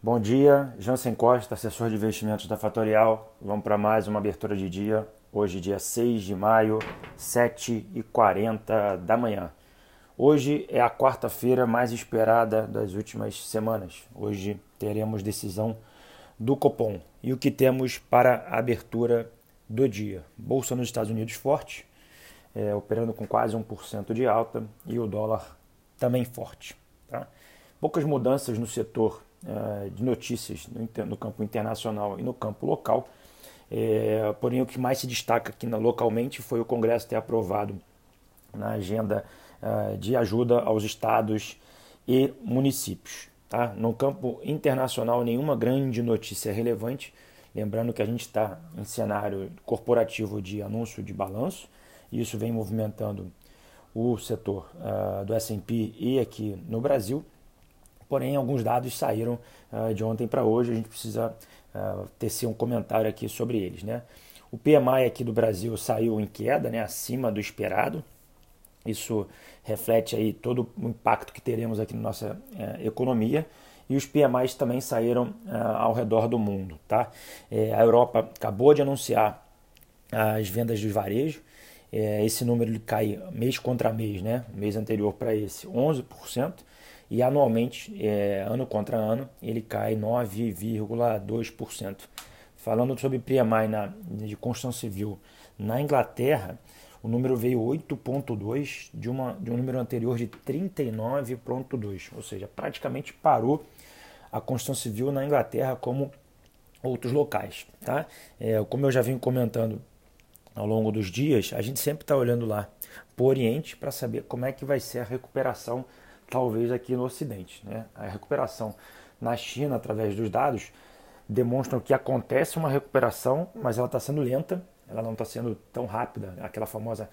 Bom dia, Jansen Costa, assessor de investimentos da Fatorial. Vamos para mais uma abertura de dia. Hoje, dia 6 de maio, 7h40 da manhã. Hoje é a quarta-feira mais esperada das últimas semanas. Hoje teremos decisão do Copom. E o que temos para a abertura do dia? Bolsa nos Estados Unidos forte, é, operando com quase 1% de alta, e o dólar também forte. Tá? Poucas mudanças no setor eh, de notícias no, campo internacional e no campo local. É, porém, o que mais se destaca aqui localmente foi o Congresso ter aprovado na agenda uh, de ajuda aos estados e municípios. Tá? No campo internacional, nenhuma grande notícia relevante. Lembrando que a gente está em cenário corporativo de anúncio de balanço, e isso vem movimentando o setor uh, do SP e aqui no Brasil. Porém, alguns dados saíram uh, de ontem para hoje, a gente precisa uh, tecer um comentário aqui sobre eles. Né? O PMI aqui do Brasil saiu em queda, né, acima do esperado. Isso reflete aí todo o impacto que teremos aqui na nossa uh, economia. E os PMIs também saíram ao redor do mundo. Tá? É, a Europa acabou de anunciar as vendas do varejo. É, esse número cai mês contra mês, né? mês anterior para esse, 11% e anualmente, é, ano contra ano, ele cai 9,2%. Falando sobre PMI na, de construção civil na Inglaterra, o número veio 8,2 de, uma, de um número anterior de 39,2, ou seja, praticamente parou a construção civil na Inglaterra como outros locais. Tá? É, como eu já venho comentando ao longo dos dias, a gente sempre está olhando lá para o Oriente para saber como é que vai ser a recuperação talvez aqui no Ocidente. Né? A recuperação na China, através dos dados, demonstram que acontece uma recuperação, mas ela está sendo lenta, ela não está sendo tão rápida, aquela famosa,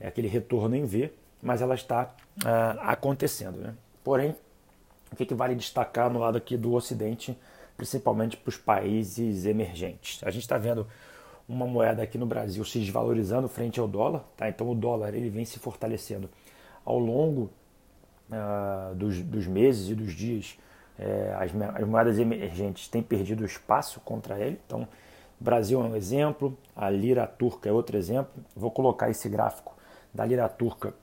é aquele retorno em V, mas ela está ah, acontecendo. Né? Porém, o que, que vale destacar no lado aqui do Ocidente, principalmente para os países emergentes? A gente está vendo uma moeda aqui no Brasil se desvalorizando frente ao dólar, tá? então o dólar ele vem se fortalecendo ao longo uh, dos, dos, meses e dos dias, é, as, as, moedas emergentes têm perdido espaço contra ele. Então, Brasil é um exemplo, a lira turca é outro exemplo. Vou colocar esse gráfico da lira turca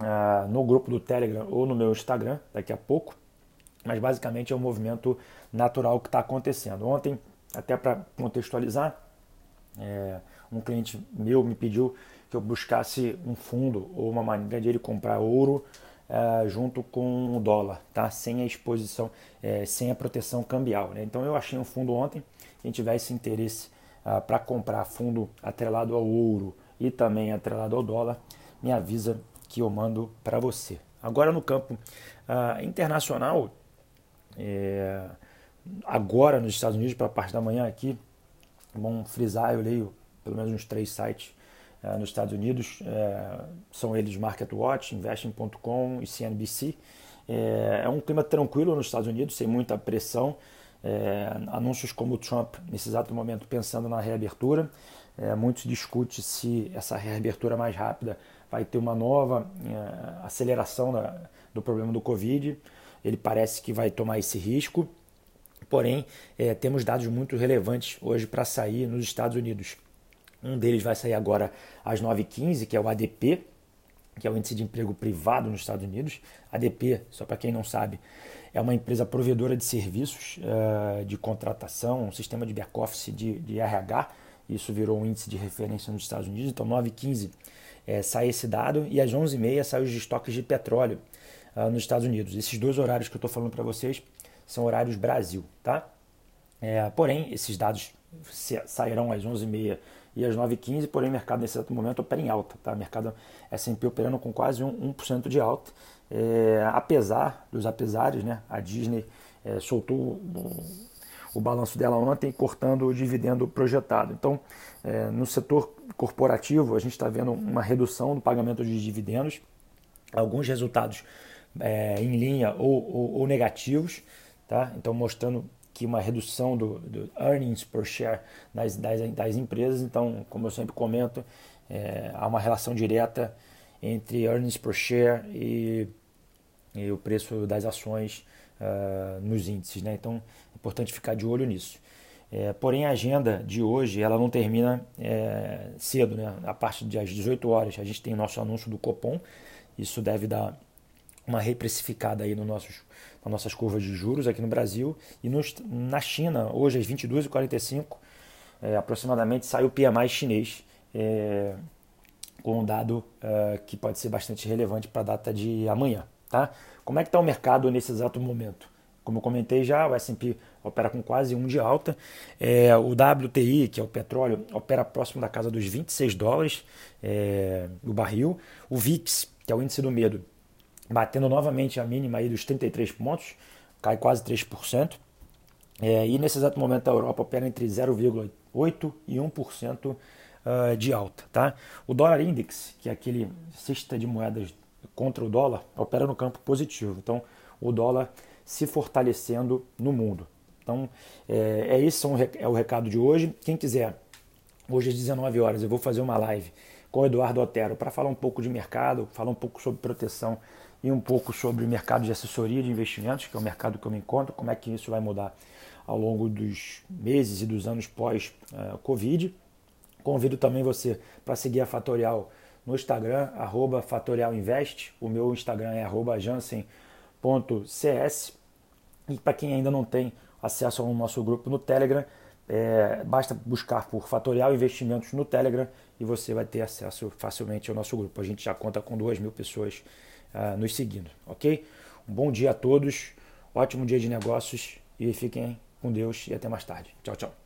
uh, no grupo do Telegram ou no meu Instagram daqui a pouco. Mas basicamente é um movimento natural que está acontecendo. Ontem, até para contextualizar, é, um cliente meu me pediu que eu buscasse um fundo ou uma maneira de ele comprar ouro uh, junto com o dólar, tá? sem a exposição, é, sem a proteção cambial. Né? Então eu achei um fundo ontem, quem tiver esse interesse uh, para comprar fundo atrelado ao ouro e também atrelado ao dólar, me avisa que eu mando para você. Agora no campo uh, internacional, é, agora nos Estados Unidos, para a parte da manhã aqui, bom frisar, eu leio pelo menos uns três sites nos Estados Unidos. É, são eles MarketWatch, Investing.com e CNBC. É, é, um clima tranquilo nos Estados Unidos, sem muita pressão. Anúncios como o Trump, nesse exato momento, pensando na reabertura. É, muito se discute se essa reabertura mais rápida vai ter uma nova é, aceleração da, do problema do Covid. Ele parece que vai tomar esse risco. Porém, é, temos dados muito relevantes hoje para sair nos Estados Unidos. Um deles vai sair agora às 9h15, que é o ADP, que é o Índice de Emprego Privado nos Estados Unidos. ADP, só para quem não sabe, é uma empresa provedora de serviços uh, de contratação, um sistema de back-office de, de, RH. Isso virou um índice de referência nos Estados Unidos. Então, 9h15 é, sai esse dado e às 11h30 saem os estoques de petróleo uh, nos Estados Unidos. Esses dois horários que eu estou falando para vocês são horários Brasil, tá? É, porém, esses dados sairão às 11h30 e às 9h15, porém o mercado nesse exato momento opera em alta. Tá? O mercado S&P operando com quase 1%, 1 de alta. É, apesar dos apesares, né? a Disney é, soltou o, o, balanço dela ontem cortando o dividendo projetado. Então, é, no setor corporativo, a gente está vendo uma redução do pagamento de dividendos, alguns resultados é, em linha ou, ou, ou negativos, tá? então mostrando que uma redução do, do earnings per share das, das, das, empresas. Então, como eu sempre comento, é, há uma relação direta entre earnings per share e, e o preço das ações uh, nos índices, né? Então é importante ficar de olho nisso. É, porém, a agenda de hoje ela não termina é, cedo, né? A partir das 18 horas a gente tem o nosso anúncio do Copom. Isso deve dar uma reprecificada aí no nossos, nas nossas curvas de juros aqui no Brasil. E nos, na China, hoje às 22h45, é, aproximadamente, sai o PMI chinês, é, com um dado é, que pode ser bastante relevante para a data de amanhã. Tá? Como é que está o mercado nesse exato momento? Como eu comentei já, o S&P opera com quase um de alta. É, o WTI, que é o petróleo, opera próximo da casa dos 26 dólares é, o barril. O VIX, que é o índice do medo, batendo novamente a mínima aí dos 33 pontos, cai quase 3%. É, e nesse exato momento a Europa opera entre 0,8% e 1% uh, ah, de alta. Tá? O dólar index, que é aquele cesta de moedas contra o dólar, opera no campo positivo. Então o dólar se fortalecendo no mundo. Então, é, é esse é o recado de hoje. Quem quiser, hoje às 19 horas, eu vou fazer uma live com o Eduardo Otero para falar um pouco de mercado, falar um pouco sobre proteção e um pouco sobre o mercado de assessoria de investimentos, que é o mercado que eu me encontro, como é que isso vai mudar ao longo dos meses e dos anos pós-Covid. Convido também você para seguir a Fatorial no Instagram, arroba fatorialinvest. O meu Instagram é jansen.cs. E para quem ainda não tem acesso ao nosso grupo no Telegram. É, basta buscar por Fatorial Investimentos no Telegram e você vai ter acesso facilmente ao nosso grupo. A gente já conta com duas mil pessoas uh, nos seguindo, ok? Um bom dia a todos, ótimo dia de negócios e fiquem com Deus e até mais tarde. Tchau, tchau.